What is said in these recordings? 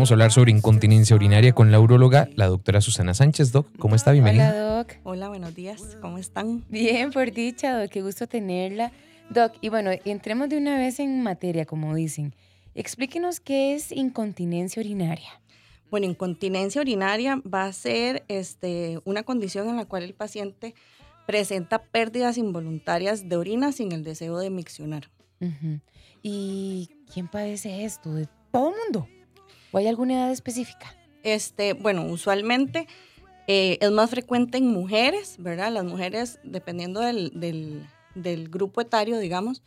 Vamos a hablar sobre incontinencia urinaria con la uróloga, la doctora Susana Sánchez. Doc, ¿cómo está? Bienvenida. Hola, Doc. Hola, buenos días. ¿Cómo están? Bien, por dicha, Doc. Qué gusto tenerla. Doc, y bueno, entremos de una vez en materia, como dicen. Explíquenos qué es incontinencia urinaria. Bueno, incontinencia urinaria va a ser este, una condición en la cual el paciente presenta pérdidas involuntarias de orina sin el deseo de miccionar. ¿Y quién padece esto? ¿De todo el mundo? ¿O hay alguna edad específica? Este, bueno, usualmente eh, es más frecuente en mujeres, ¿verdad? Las mujeres, dependiendo del, del, grupo etario, digamos,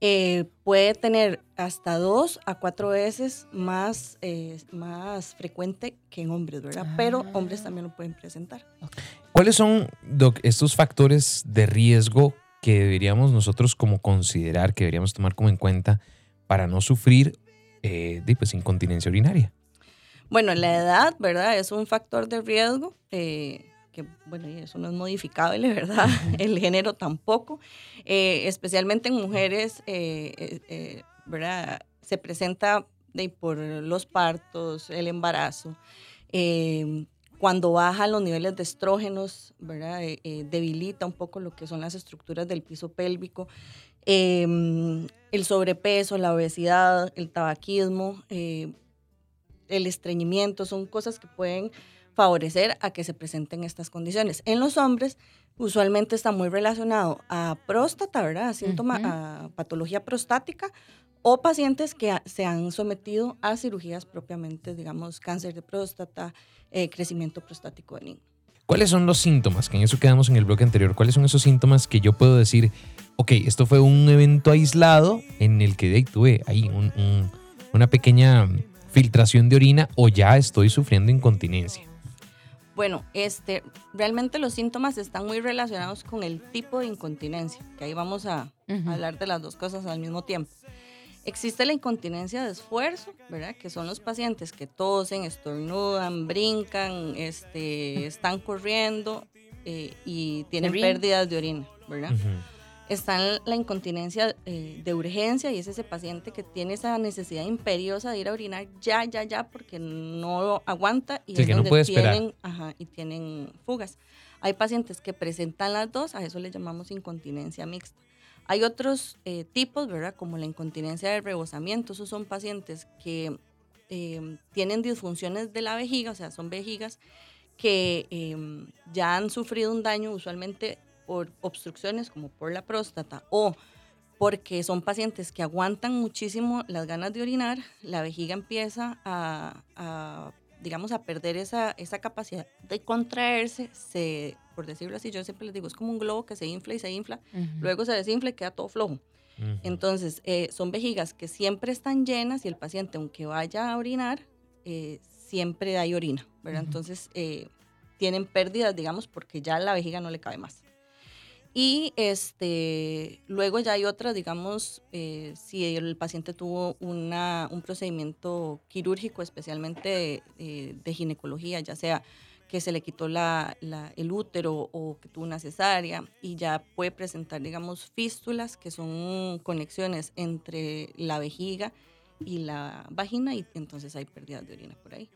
eh, puede tener hasta dos a cuatro veces más, eh, más frecuente que en hombres, ¿verdad? Pero hombres ah. también lo pueden presentar. ¿Cuáles son, Doc, estos factores de riesgo que deberíamos nosotros como considerar, que deberíamos tomar como en cuenta para no sufrir eh, pues, incontinencia urinaria? Bueno, la edad, ¿verdad? Es un factor de riesgo. Eh, que bueno, eso no es modificable, ¿verdad? El género tampoco, eh, especialmente en mujeres, ¿verdad? Se presenta de, por los partos, el embarazo, cuando bajan los niveles de estrógenos, ¿verdad? debilita un poco lo que son las estructuras del piso pélvico. Em, el sobrepeso, la obesidad, el tabaquismo, eh, el estreñimiento, son cosas que pueden favorecer a que se presenten estas condiciones. En los hombres, usualmente está muy relacionado a próstata, ¿verdad? A síntoma, a patología prostática o pacientes que se han sometido a cirugías propiamente, digamos, cáncer de próstata, eh, crecimiento prostático benigno. ¿Cuáles son los síntomas? Que en eso quedamos en el bloque anterior. ¿Cuáles son esos síntomas que yo puedo decir, ok, esto fue un evento aislado en el que tuve ahí una pequeña filtración de orina o ya estoy sufriendo incontinencia? Bueno, este, realmente los síntomas están muy relacionados con el tipo de incontinencia, que ahí vamos a hablar de las dos cosas al mismo tiempo. Existe la incontinencia de esfuerzo, ¿verdad? Que son los pacientes que tosen, estornudan, brincan, este, están corriendo eh, y tienen pérdidas de orina, ¿verdad? Está la incontinencia eh, de urgencia y es ese paciente que tiene esa necesidad imperiosa de ir a orinar ya, ya, ya, porque no aguanta y es donde tienen, y tienen fugas. Hay pacientes que presentan las dos, a eso le llamamos incontinencia mixta. Hay otros eh, tipos, ¿verdad? Como la incontinencia de rebosamiento. Esos son pacientes que em, tienen disfunciones de la vejiga, o sea, son vejigas que em, ya han sufrido un daño usualmente por obstrucciones como por la próstata o porque son pacientes que aguantan muchísimo las ganas de orinar, la vejiga empieza a, digamos, a perder esa, esa capacidad de contraerse, se, por decirlo así, yo siempre les digo, es como un globo que se infla y se infla, luego se desinfla y queda todo flojo. Entonces, eh, son vejigas que siempre están llenas y el paciente, aunque vaya a orinar, eh, siempre hay orina, ¿verdad? Entonces, eh, tienen pérdidas, digamos, porque ya la vejiga no le cabe más. Y este, luego ya hay otras, digamos, eh, si el paciente tuvo una, un procedimiento quirúrgico, especialmente eh, de ginecología, ya sea que se le quitó la, el útero o que tuvo una cesárea y ya puede presentar, digamos, fístulas, que son conexiones entre la vejiga y la vagina y entonces hay pérdidas de orina por ahí.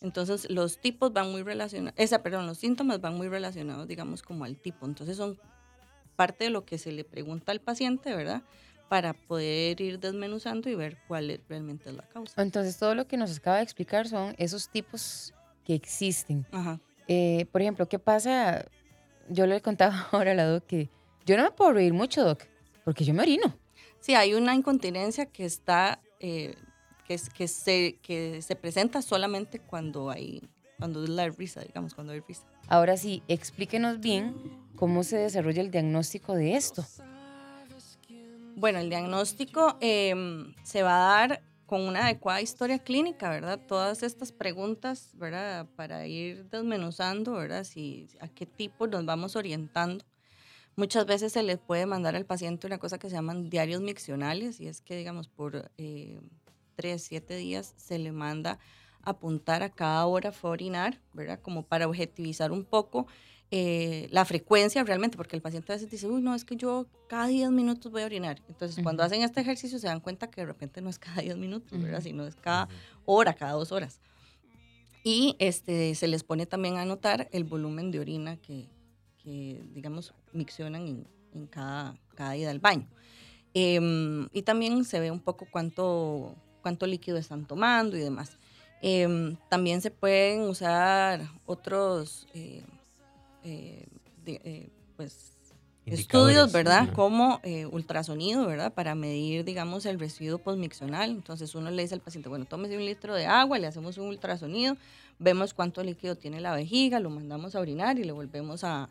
Entonces los tipos van muy relacionados, esa, perdón, los síntomas van muy relacionados, digamos, como al tipo. Entonces son parte de lo que se le pregunta al paciente, ¿verdad? Para poder ir desmenuzando y ver cuál es, realmente es la causa. Entonces, todo lo que nos acaba de explicar son esos tipos que existen. Eh, por ejemplo, ¿qué pasa? Yo le he contado ahora a la doc que yo no me puedo reír mucho, doc, porque yo me orino. Sí, hay una incontinencia que está, eh, que, que, se, que se presenta solamente cuando hay, cuando es la risa, digamos, cuando hay risa. Ahora sí, explíquenos bien cómo se desarrolla el diagnóstico de esto. Bueno, el diagnóstico em, se va a dar con una adecuada historia clínica, ¿verdad? Todas estas preguntas, ¿verdad? Para ir desmenuzando, ¿verdad? Si, a qué tipo nos vamos orientando. Muchas veces se le puede mandar al paciente una cosa que se llaman diarios miccionales y es que, digamos, por eh, tres, siete días se le manda apuntar a cada hora fue orinar, ¿verdad? Como para objetivizar un poco eh, la frecuencia realmente, porque el paciente a veces dice, uy, no, es que yo cada 10 minutos voy a orinar. Entonces, cuando hacen este ejercicio se dan cuenta que de repente no es cada 10 minutos, ¿verdad? Sino es cada hora, cada dos horas. Y este, se les pone también a anotar el volumen de orina que, que digamos, miccionan en, en cada, cada ida al baño. Em, y también se ve un poco cuánto, cuánto líquido están tomando y demás. Em, también se pueden usar otros eh, eh, eh, pues, estudios, ¿verdad? Como eh, ultrasonido, ¿verdad? Para medir, digamos, el residuo postmiccional. Entonces uno le dice al paciente, bueno, tómese un litro de agua, le hacemos un ultrasonido, vemos cuánto líquido tiene la vejiga, lo mandamos a orinar y le volvemos a,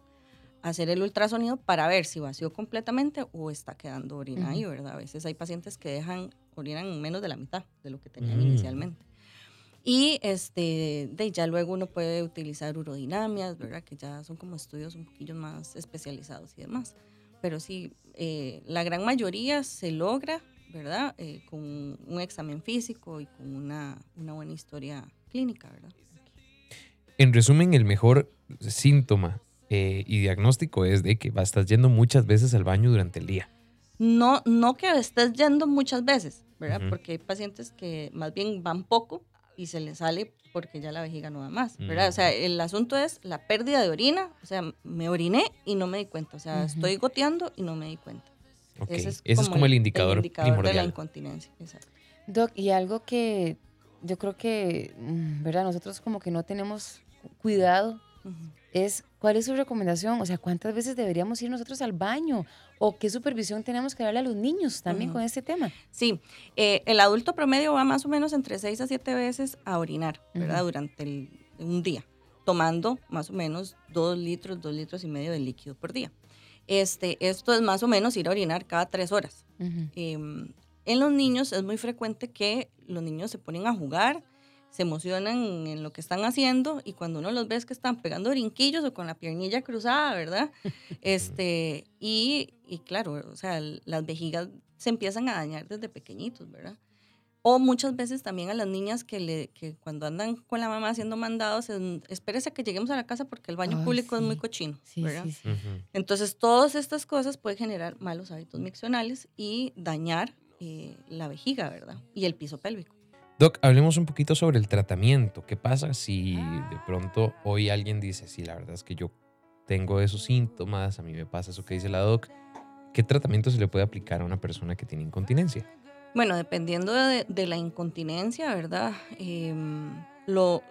hacer el ultrasonido para ver si vació completamente o está quedando orina ahí, ¿verdad? A veces hay pacientes que dejan, orinan menos de la mitad de lo que tenían mm. inicialmente. Y este, de ya luego uno puede utilizar urodinamias, ¿verdad? Que ya son como estudios un poquillo más especializados y demás. Pero sí, eh, la gran mayoría se logra, ¿verdad? Eh, con un examen físico y con una, una buena historia clínica, ¿verdad? En resumen, el mejor síntoma eh, y diagnóstico es de que estás yendo muchas veces al baño durante el día. No, no que estés yendo muchas veces, ¿verdad? Porque hay pacientes que más bien van poco y se le sale porque ya la vejiga no da más, ¿verdad? O sea, mm. el asunto es la pérdida de orina, o sea, me oriné y no me di cuenta, o sea, estoy goteando y no me di cuenta. Ese, es, como el, indicador, de la incontinencia, exacto. Doc, y algo que yo creo que, mm, ¿verdad? Nosotros como que no tenemos cuidado es cuál es su recomendación, o sea, cuántas veces deberíamos ir nosotros al baño o qué supervisión tenemos que darle a los niños también con este tema. Sí, eh, el adulto promedio va más o menos entre 6 a 7 veces a orinar, ¿verdad? Durante un día, tomando más o menos 2 litros, 2 litros y medio de líquido por día. Este, esto es más o menos ir a orinar cada 3 horas. Em, en los niños es muy frecuente que los niños se ponen a jugar, se emocionan en lo que están haciendo y cuando uno los ves que están pegando brinquillos o con la piernilla cruzada, ¿verdad? Este, y, y claro, o sea, las vejigas se empiezan a dañar desde pequeñitos, ¿verdad? O muchas veces también a las niñas que, le, que cuando andan con la mamá haciendo mandados, espérese a que lleguemos a la casa porque el baño público es muy cochino, ¿verdad? Entonces, todas estas cosas pueden generar malos hábitos miccionales y dañar eh, la vejiga, ¿verdad? Y el piso pélvico. Doc, hablemos un poquito sobre el tratamiento. ¿Qué pasa si de pronto hoy alguien dice, sí, la verdad es que yo tengo esos síntomas, a mí me pasa eso que dice la doc? ¿Qué tratamiento se le puede aplicar a una persona que tiene incontinencia? Bueno, dependiendo de, la incontinencia, ¿verdad? Em, lo,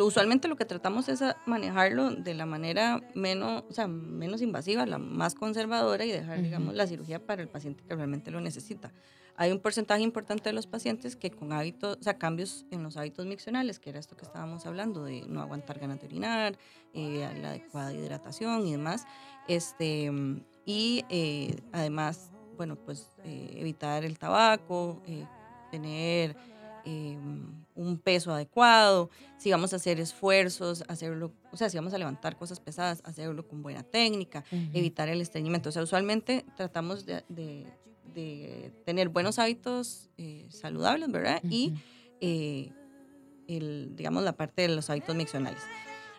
usualmente lo que tratamos es manejarlo de la manera menos, o sea, menos invasiva, la más conservadora y dejar, digamos, la cirugía para el paciente que realmente lo necesita. Hay un porcentaje importante de los pacientes que con hábitos, o sea, cambios en los hábitos miccionales, que era esto que estábamos hablando, de no aguantar ganas de orinar, eh, la adecuada hidratación y demás, este, y eh, además, bueno, pues eh, evitar el tabaco, tener un peso adecuado, si vamos a hacer esfuerzos, hacerlo, o sea, si vamos a levantar cosas pesadas, hacerlo con buena técnica, evitar el estreñimiento. O sea, usualmente tratamos de, de tener buenos hábitos eh, saludables, ¿verdad? Y, eh, el, digamos, la parte de los hábitos miccionales.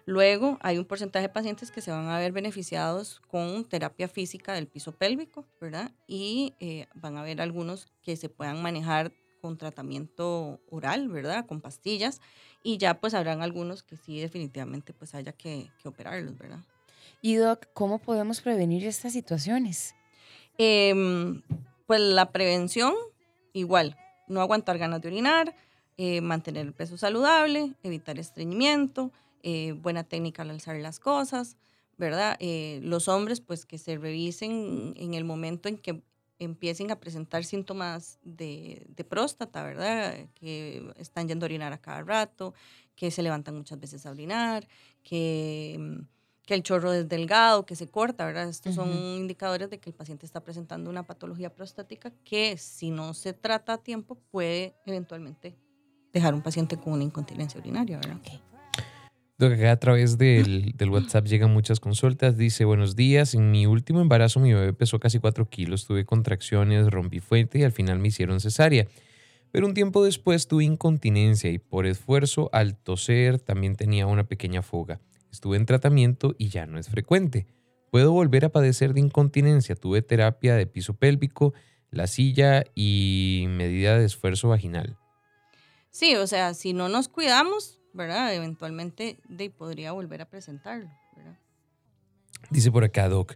Luego hay un porcentaje de pacientes que se van a ver beneficiados con terapia física del piso pélvico, ¿verdad? Y eh, van a haber algunos que se puedan manejar con tratamiento oral, ¿verdad? Con pastillas. Y ya pues habrán algunos que sí definitivamente pues haya que, que operarlos, ¿verdad? Y Doc, ¿cómo podemos prevenir estas situaciones? Eh, pues la prevención, igual, no aguantar ganas de orinar, eh, mantener el peso saludable, evitar estreñimiento, eh, buena técnica al alzar las cosas, ¿verdad? Eh, los hombres, pues que se revisen en el momento en que empiecen a presentar síntomas de, de, próstata, ¿verdad? Que están yendo a orinar a cada rato, que se levantan muchas veces a orinar, que mm, que el chorro es delgado, que se corta, ¿verdad? Estos son indicadores de que el paciente está presentando una patología prostática que si no se trata a tiempo puede eventualmente dejar un paciente con una incontinencia urinaria, ¿verdad? Okay. A través del, del, WhatsApp llegan muchas consultas. Dice, buenos días, en mi último embarazo mi bebé pesó casi 4 kilos, tuve contracciones, rompí fuente y al final me hicieron cesárea. Pero un tiempo después tuve incontinencia y por esfuerzo al toser también tenía una pequeña fuga. Estuve en tratamiento y ya no es frecuente. Puedo volver a padecer de incontinencia. Tuve terapia de piso pélvico, la silla y medida de esfuerzo vaginal. Sí, o sea, si no nos cuidamos, ¿verdad? Eventualmente de, podría volver a presentarlo, ¿verdad? Dice por acá, Doc.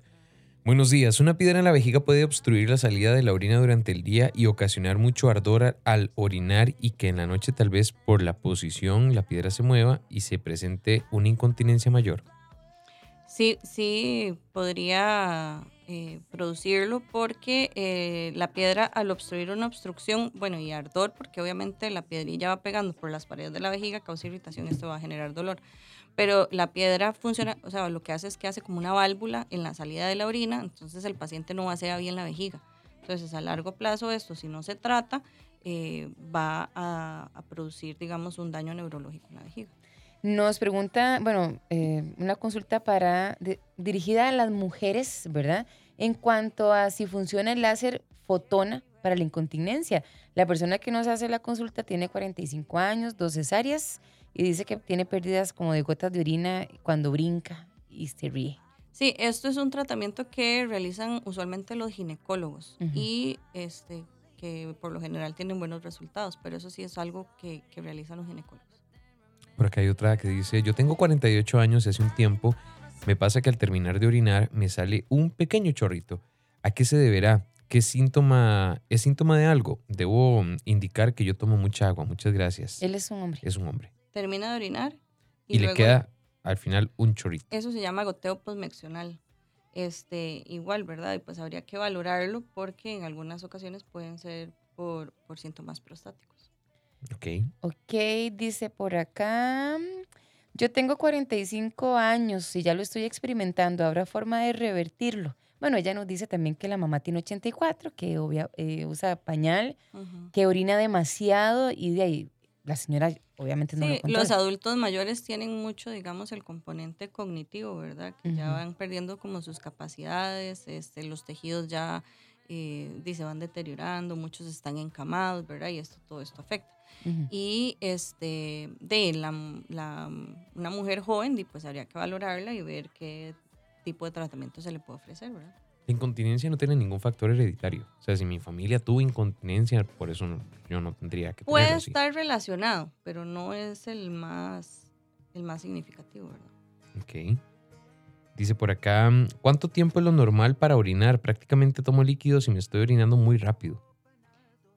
Buenos días. Una piedra en la vejiga puede obstruir la salida de la orina durante el día y ocasionar mucho ardor al orinar y que en la noche tal vez por la posición la piedra se mueva y se presente una incontinencia mayor. Sí, sí, podría eh, producirlo porque eh, la piedra al obstruir una obstrucción, bueno, y ardor, porque obviamente la piedrilla va pegando por las paredes de la vejiga, causa irritación, esto va a generar dolor pero la piedra funciona, o sea, lo que hace es que hace como una válvula en la salida de la orina, entonces el paciente no va a ser bien la vejiga. Entonces, a largo plazo, esto, si no se trata, eh, va a, producir, digamos, un daño neurológico en la vejiga. Nos pregunta, bueno, eh, una consulta para dirigida a las mujeres, ¿verdad? En cuanto a si funciona el láser fotona para la incontinencia. La persona que nos hace la consulta tiene 45 años, dos cesáreas y dice que tiene pérdidas como de gotas de orina cuando brinca y se ríe. Sí, esto es un tratamiento que realizan usualmente los ginecólogos y este, que por lo general tienen buenos resultados, pero eso sí es algo que, que realizan los ginecólogos. Por acá hay otra que dice, yo tengo 48 años y hace un tiempo me pasa que al terminar de orinar me sale un pequeño chorrito. ¿A qué se deberá? ¿Qué síntoma? ¿Es síntoma de algo? Debo indicar que yo tomo mucha agua. Muchas gracias. Él es un hombre. Es un hombre termina de orinar. Y, le queda al final un chorrito. Eso se llama goteo postmeccional. Este, igual, ¿verdad? Y pues habría que valorarlo porque en algunas ocasiones pueden ser por, por síntomas prostáticos. Ok. Ok, dice por acá. Yo tengo 45 años y ya lo estoy experimentando. ¿Habrá forma de revertirlo? Bueno, ella nos dice también que la mamá tiene 84, que eh, usa pañal, que orina demasiado y de ahí la señora obviamente no sí, Los adultos mayores tienen mucho, digamos, el componente cognitivo, ¿verdad? Que ya van perdiendo como sus capacidades, este, los tejidos ya eh, se van deteriorando, muchos están encamados, ¿verdad? Y esto, todo esto afecta. Y este, de la, la, una mujer joven, pues habría que valorarla y ver qué tipo de tratamiento se le puede ofrecer, ¿verdad? La incontinencia no tiene ningún factor hereditario. O sea, si mi familia tuvo incontinencia, por eso yo no tendría que Puede estar relacionado, pero no es el más, el más significativo, ¿verdad? Ok. Dice por acá, ¿cuánto tiempo es lo normal para orinar? Prácticamente tomo líquidos y me estoy orinando muy rápido.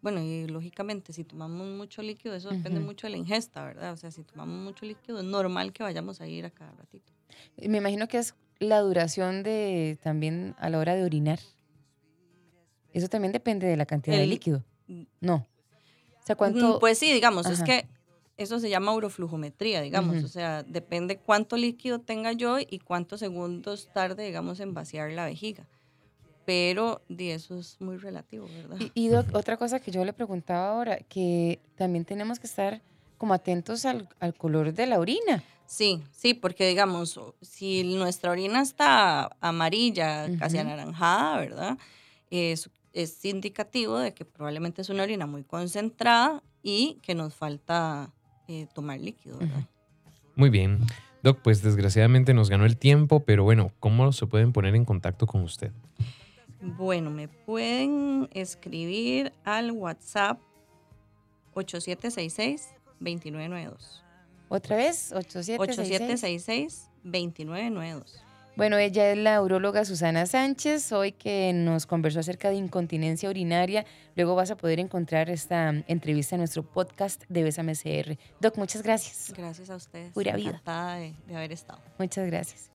Bueno, y lógicamente, si tomamos mucho líquido, eso depende mucho de la ingesta, ¿verdad? O sea, si tomamos mucho líquido, es normal que vayamos a ir a cada ratito. Me imagino que es la duración de también a la hora de orinar. Eso también depende de la cantidad de líquido. No. O sea, ¿cuánto? Mm, pues sí, digamos, es que eso se llama uroflujometría, digamos. O sea, depende cuánto líquido tenga yo y cuántos segundos tarde, digamos, en vaciar la vejiga. Pero de eso es muy relativo, ¿verdad? Y, otra cosa que yo le preguntaba ahora, que también tenemos que estar como atentos al, al color de la orina. Sí, sí, porque digamos, si nuestra orina está amarilla, casi anaranjada, ¿verdad? Es, es indicativo de que probablemente es una orina muy concentrada y que nos falta eh, tomar líquido, ¿verdad? Muy bien. Doc, pues desgraciadamente nos ganó el tiempo, pero bueno, ¿cómo se pueden poner en contacto con usted? Bueno, me pueden escribir al WhatsApp 8766 2992. Otra vez, 8766-2992. Bueno, ella es la uróloga Susana Sánchez, hoy que nos conversó acerca de incontinencia urinaria. Luego vas a poder encontrar esta entrevista en nuestro podcast de Besame CR. Doc, muchas gracias. Gracias a ustedes. Pura vida. Encantada de, de haber estado. Muchas gracias.